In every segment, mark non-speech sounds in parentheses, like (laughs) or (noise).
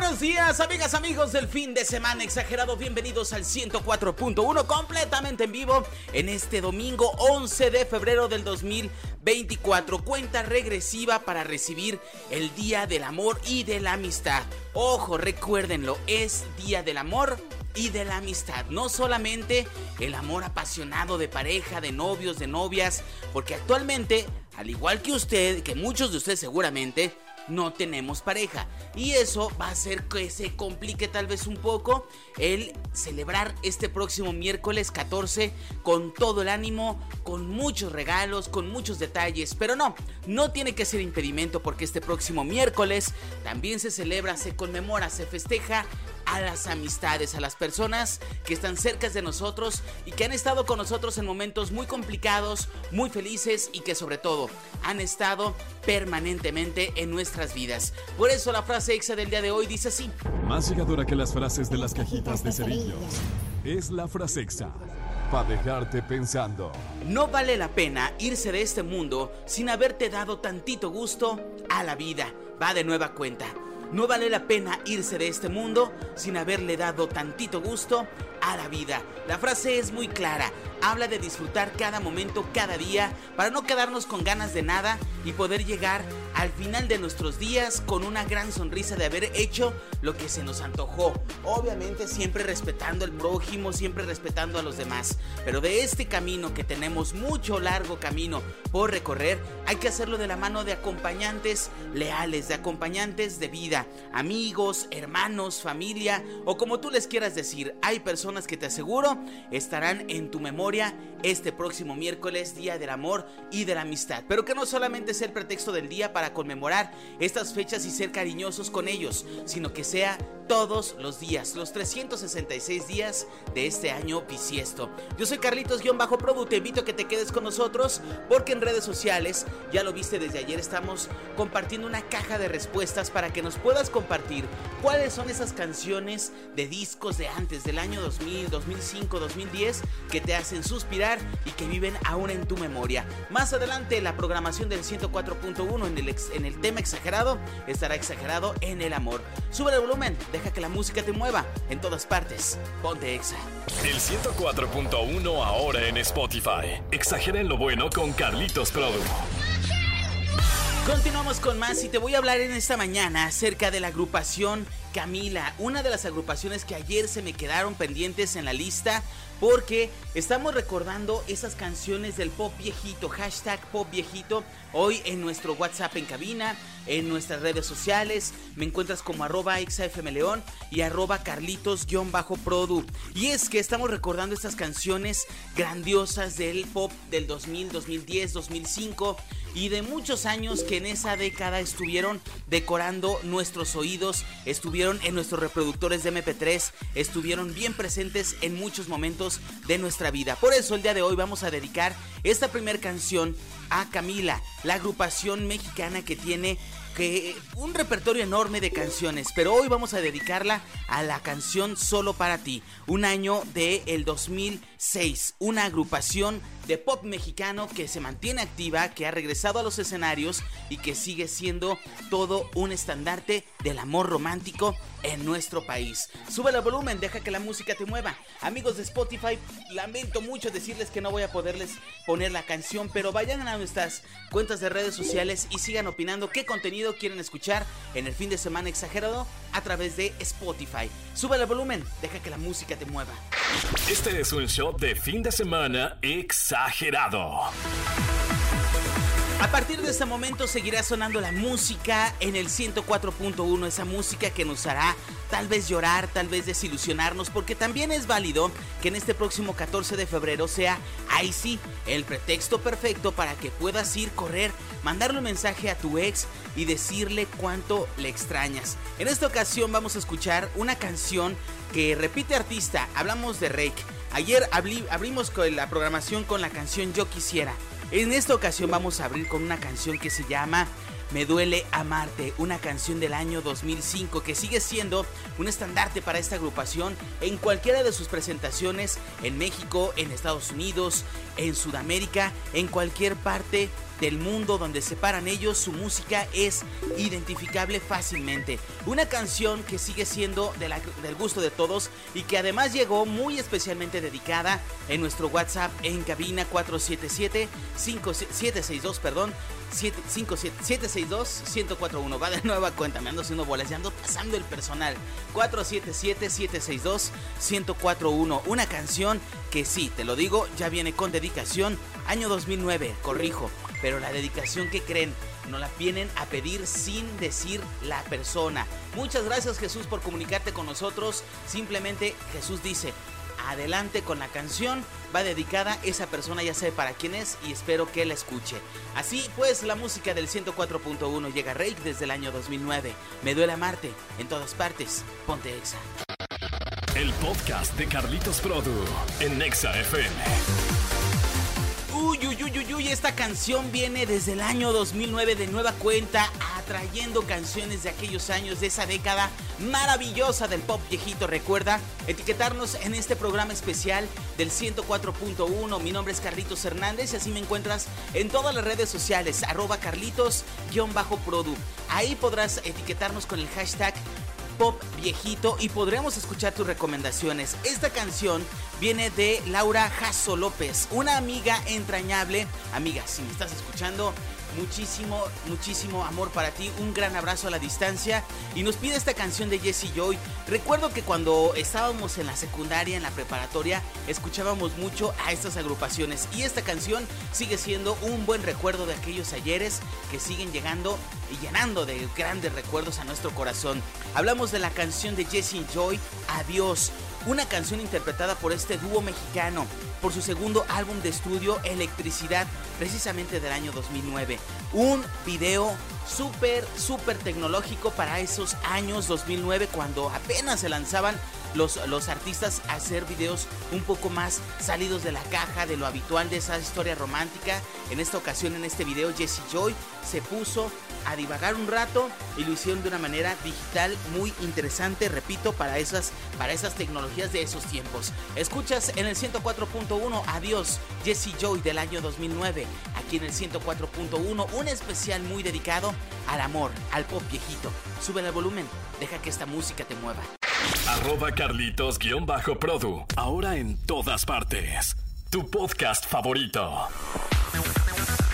Buenos días, amigas, amigos del fin de semana exagerado. Bienvenidos al 104.1 completamente en vivo en este domingo 11 de febrero del 2024. Cuenta regresiva para recibir el Día del Amor y de la Amistad. Ojo, recuérdenlo, es Día del Amor y de la amistad. No solamente el amor apasionado de pareja, de novios, de novias, porque actualmente, al igual que usted, que muchos de ustedes seguramente, no tenemos pareja. Y eso va a hacer que se complique tal vez un poco el celebrar este próximo miércoles 14 con todo el ánimo, con muchos regalos, con muchos detalles. Pero no, no tiene que ser impedimento porque este próximo miércoles también se celebra, se conmemora, se festeja a las amistades, a las personas que están cerca de nosotros y que han estado con nosotros en momentos muy complicados, muy felices y que sobre todo han estado permanentemente en nuestras vidas. Por eso la frase exa del día de hoy dice así. Más llegadora que las frases de las cajitas de cerillos. Es la frase exa. Para dejarte pensando. No vale la pena irse de este mundo sin haberte dado tantito gusto a la vida. Va de nueva cuenta. No vale la pena irse de este mundo sin haberle dado tantito gusto a la vida. La frase es muy clara, habla de disfrutar cada momento, cada día, para no quedarnos con ganas de nada y poder llegar al final de nuestros días con una gran sonrisa de haber hecho lo que se nos antojó. Obviamente siempre respetando al prójimo, siempre respetando a los demás. Pero de este camino que tenemos mucho largo camino por recorrer, hay que hacerlo de la mano de acompañantes leales, de acompañantes de vida, amigos, hermanos, familia o como tú les quieras decir. Hay personas que te aseguro estarán en tu memoria este próximo miércoles, Día del Amor y de la Amistad. Pero que no solamente sea el pretexto del día para conmemorar estas fechas y ser cariñosos con ellos, sino que sea todos los días, los 366 días de este año bisiesto. Yo soy Carlitos-Produ, te invito a que te quedes con nosotros porque en redes sociales, ya lo viste desde ayer, estamos compartiendo una caja de respuestas para que nos puedas compartir cuáles son esas canciones de discos de antes, del año 2000, 2005, 2010, que te hacen suspirar y que viven aún en tu memoria. Más adelante, la programación del 104.1 en el, en el tema exagerado estará exagerado en el amor. Sube el volumen, Deja que la música te mueva en todas partes. Ponte Exa. El 104.1 ahora en Spotify. Exagera en lo bueno con Carlitos Produ. Continuamos con más y te voy a hablar en esta mañana acerca de la agrupación Camila, una de las agrupaciones que ayer se me quedaron pendientes en la lista porque estamos recordando esas canciones del pop viejito, hashtag pop viejito, hoy en nuestro WhatsApp en cabina, en nuestras redes sociales, me encuentras como arroba exafmleón y arroba carlitos-produ. Y es que estamos recordando estas canciones grandiosas del pop del 2000, 2010, 2005 y de muchos años que en esa década estuvieron decorando nuestros oídos, estuvieron en nuestros reproductores de MP3, estuvieron bien presentes en muchos momentos de nuestra vida. Por eso el día de hoy vamos a dedicar esta primera canción a Camila, la agrupación mexicana que tiene que un repertorio enorme de canciones, pero hoy vamos a dedicarla a la canción Solo para ti, un año de el 2006, una agrupación de pop mexicano que se mantiene activa, que ha regresado a los escenarios y que sigue siendo todo un estandarte del amor romántico en nuestro país. Sube el volumen, deja que la música te mueva. Amigos de Spotify, lamento mucho decirles que no voy a poderles poner la canción, pero vayan a nuestras cuentas de redes sociales y sigan opinando qué contenido quieren escuchar en el fin de semana exagerado a través de Spotify. Sube el volumen, deja que la música te mueva. Este es un show de fin de semana exagerado. A partir de este momento seguirá sonando la música en el 104.1, esa música que nos hará tal vez llorar, tal vez desilusionarnos, porque también es válido que en este próximo 14 de febrero sea ahí sí el pretexto perfecto para que puedas ir, correr, mandarle un mensaje a tu ex y decirle cuánto le extrañas. En esta ocasión vamos a escuchar una canción que repite artista, hablamos de Rake. Ayer abrimos la programación con la canción Yo Quisiera. En esta ocasión vamos a abrir con una canción que se llama me duele amarte, una canción del año 2005 que sigue siendo un estandarte para esta agrupación en cualquiera de sus presentaciones en México, en Estados Unidos, en Sudamérica, en cualquier parte del mundo donde se paran ellos, su música es identificable fácilmente. Una canción que sigue siendo del gusto de todos y que además llegó muy especialmente dedicada en nuestro WhatsApp en cabina 477 5762, perdón, 762-1041. Va de (laughs) nueva cuenta, me ando haciendo bolas, ya ando pasando el personal. 477-762-1041. Una canción que sí, te lo digo, ya viene con dedicación. Año 2009, corrijo. Pero la dedicación que creen, no la vienen a pedir sin decir la persona. Muchas gracias Jesús por comunicarte con nosotros. Simplemente Jesús dice, adelante con la canción. Va dedicada, esa persona ya sabe para quién es y espero que la escuche. Así pues, la música del 104.1 llega a Rake desde el año 2009. Me duele amarte, en todas partes, ponte Exa. El podcast de Carlitos Produ en Exa FM. Uy, uy, uy, uy, esta canción viene desde el año 2009 de nueva cuenta, atrayendo canciones de aquellos años, de esa década maravillosa del pop viejito. Recuerda etiquetarnos en este programa especial del 104.1. Mi nombre es Carlitos Hernández y así me encuentras en todas las redes sociales, arroba Carlitos-Produ. Ahí podrás etiquetarnos con el hashtag pop viejito y podremos escuchar tus recomendaciones. Esta canción viene de Laura Jasso López, una amiga entrañable. Amiga, si me estás escuchando, muchísimo, muchísimo amor para ti, un gran abrazo a la distancia y nos pide esta canción de Jesse Joy. Recuerdo que cuando estábamos en la secundaria, en la preparatoria, escuchábamos mucho a estas agrupaciones y esta canción sigue siendo un buen recuerdo de aquellos ayeres que siguen llegando y llenando de grandes recuerdos a nuestro corazón. Hablamos de la canción de Jesse Joy, Adiós, una canción interpretada por este dúo mexicano por su segundo álbum de estudio Electricidad, precisamente del año 2009. Un video súper, súper tecnológico para esos años 2009 cuando apenas se lanzaban los, los artistas a hacer videos un poco más salidos de la caja, de lo habitual de esa historia romántica. En esta ocasión, en este video, Jesse Joy se puso a divagar un rato y lo hicieron de una manera digital muy interesante, repito, para esas, para esas tecnologías de esos tiempos. Escuchas en el 104.1 Adiós, Jesse Joy del año 2009, aquí en el 104.1, un especial muy dedicado al amor, al pop viejito. Sube el volumen, deja que esta música te mueva. Arroba Carlitos-Produ, ahora en todas partes. Tu podcast favorito.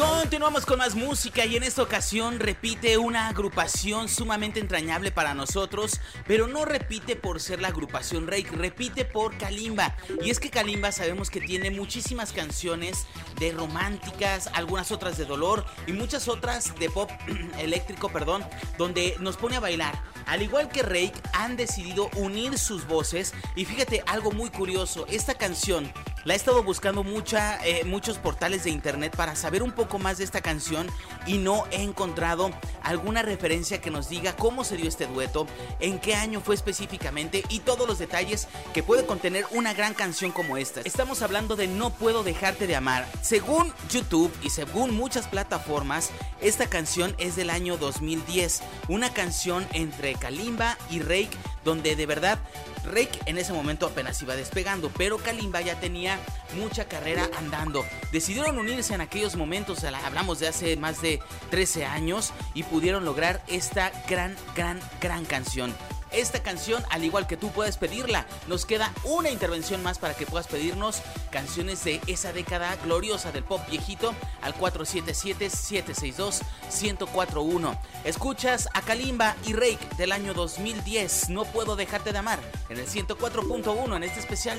Continuamos con más música y en esta ocasión repite una agrupación sumamente entrañable para nosotros, pero no repite por ser la agrupación Rake, repite por Kalimba. Y es que Kalimba sabemos que tiene muchísimas canciones de románticas, algunas otras de dolor y muchas otras de pop (clears throat) eléctrico, perdón, donde nos pone a bailar. Al igual que Rake, han decidido unir sus voces y fíjate algo muy curioso, esta canción la he estado buscando eh, muchos portales de internet para saber un poco más de esta canción y no he encontrado alguna referencia que nos diga cómo se dio este dueto, en qué año fue específicamente y todos los detalles que puede contener una gran canción como esta. Estamos hablando de No puedo dejarte de amar. Según YouTube y según muchas plataformas, esta canción es del año 2010, una canción entre Kalimba y Rake donde de verdad Rake en ese momento apenas iba despegando, pero Kalimba ya tenía mucha carrera andando. Decidieron unirse en aquellos momentos, hablamos de hace más de 13 años, y pudieron lograr esta gran, gran, gran canción. Esta canción, al igual que tú puedes pedirla, nos queda una intervención más para que puedas pedirnos canciones de esa década gloriosa del pop viejito al 477-762-1041. Escuchas a Kalimba y Rake del año 2010, No puedo dejarte de amar, en el 104.1 en este especial,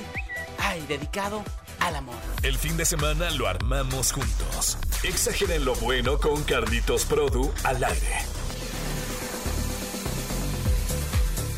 ay, dedicado al amor. El fin de semana lo armamos juntos. Exageren lo bueno con Carlitos Produ al aire.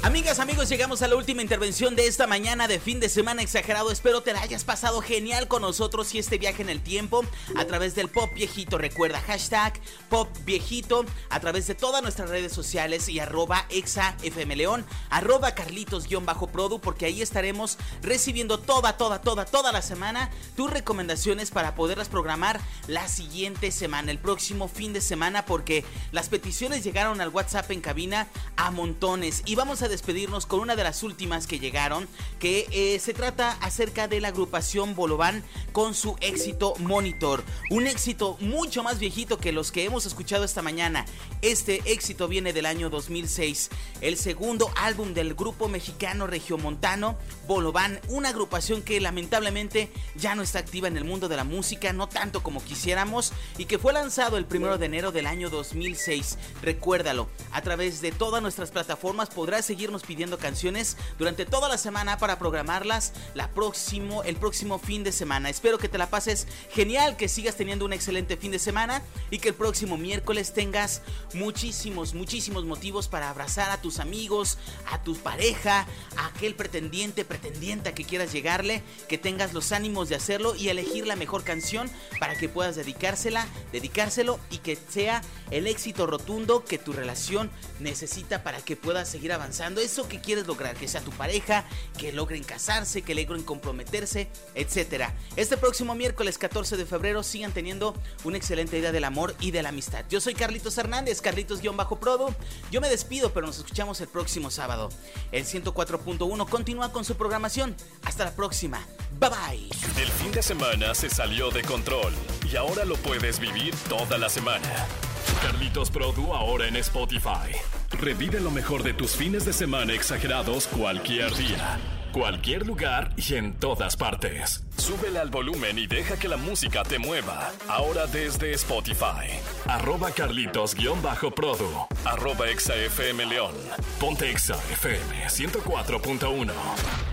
Amigas, amigos, llegamos a la última intervención de esta mañana de fin de semana exagerado. Espero te la hayas pasado genial con nosotros y este viaje en el tiempo a través del Pop Viejito. Recuerda hashtag Pop Viejito a través de todas nuestras redes sociales y arroba exafmleón, arroba carlitos-produ porque ahí estaremos recibiendo toda, toda, toda, toda la semana tus recomendaciones para poderlas programar la siguiente semana, el próximo fin de semana porque las peticiones llegaron al WhatsApp en cabina a montones y vamos a despedirnos con una de las últimas que llegaron, que eh, se trata acerca de la agrupación Bolobán con su éxito Monitor. Un éxito mucho más viejito que los que hemos escuchado esta mañana. Este éxito viene del año 2006, el segundo álbum del grupo mexicano regiomontano Bolobán, una agrupación que lamentablemente ya no está activa en el mundo de la música, no tanto como quisiéramos, y que fue lanzado el primero de enero del año 2006. Recuérdalo, a través de todas nuestras plataformas podrás seguir seguirnos pidiendo canciones durante toda la semana para programarlas la próximo, el próximo fin de semana. Espero que te la pases genial, que sigas teniendo un excelente fin de semana y que el próximo miércoles tengas muchísimos, muchísimos motivos para abrazar a tus amigos, a tu pareja, a aquel pretendiente, pretendienta que quieras llegarle, que tengas los ánimos de hacerlo y elegir la mejor canción para que puedas dedicársela, dedicárselo y que sea el éxito rotundo que tu relación necesita para que puedas seguir avanzando eso que quieres lograr, que sea tu pareja, que logren casarse, que logren comprometerse, etcétera. Este próximo miércoles 14 de febrero sigan teniendo una excelente idea del amor y de la amistad. Yo soy Carlitos Hernández, Carlitos-Prodo. Yo me despido, pero nos escuchamos el próximo sábado. El 104.1 continúa con su programación. Hasta la próxima. Bye bye. El fin de semana se salió de control y ahora lo puedes vivir toda la semana. Carlitos Produ ahora en Spotify. Revive lo mejor de tus fines de semana exagerados cualquier día, cualquier lugar y en todas partes. Súbele al volumen y deja que la música te mueva. Ahora desde Spotify. Arroba Carlitos-Produ. Arroba ExaFM León. Ponte Exa FM 104.1.